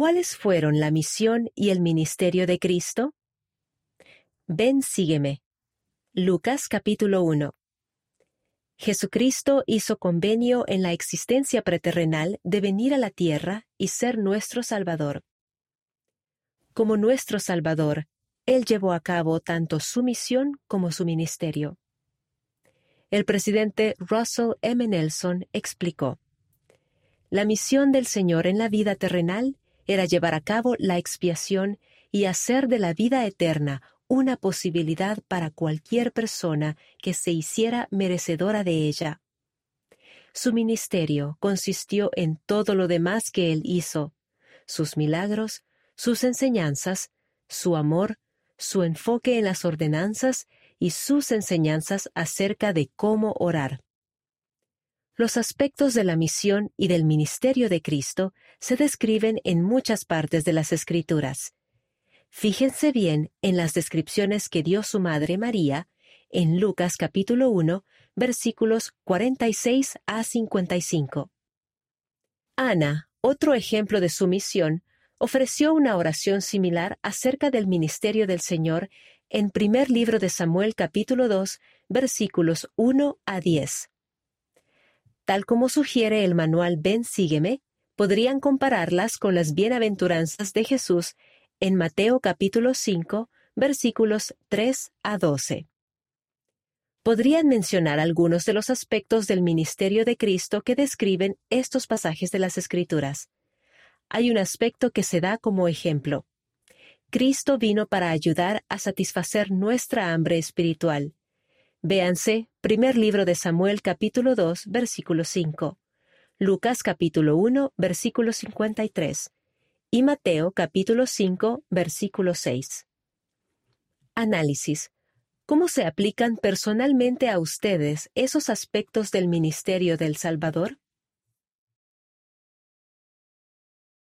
¿Cuáles fueron la misión y el ministerio de Cristo? Ven, sígueme. Lucas capítulo 1. Jesucristo hizo convenio en la existencia preterrenal de venir a la tierra y ser nuestro Salvador. Como nuestro Salvador, Él llevó a cabo tanto su misión como su ministerio. El presidente Russell M. Nelson explicó, La misión del Señor en la vida terrenal era llevar a cabo la expiación y hacer de la vida eterna una posibilidad para cualquier persona que se hiciera merecedora de ella. Su ministerio consistió en todo lo demás que él hizo, sus milagros, sus enseñanzas, su amor, su enfoque en las ordenanzas y sus enseñanzas acerca de cómo orar. Los aspectos de la misión y del ministerio de Cristo se describen en muchas partes de las Escrituras, Fíjense bien en las descripciones que dio su madre María en Lucas capítulo 1, versículos 46 a 55. Ana, otro ejemplo de su misión, ofreció una oración similar acerca del ministerio del Señor en primer libro de Samuel capítulo 2, versículos 1 a 10. Tal como sugiere el manual Ven Sígueme, podrían compararlas con las bienaventuranzas de Jesús en Mateo capítulo 5, versículos 3 a 12. Podrían mencionar algunos de los aspectos del ministerio de Cristo que describen estos pasajes de las Escrituras. Hay un aspecto que se da como ejemplo. Cristo vino para ayudar a satisfacer nuestra hambre espiritual. Véanse, primer libro de Samuel capítulo 2, versículo 5. Lucas capítulo 1, versículo 53 y Mateo capítulo 5, versículo 6. Análisis. ¿Cómo se aplican personalmente a ustedes esos aspectos del ministerio del Salvador?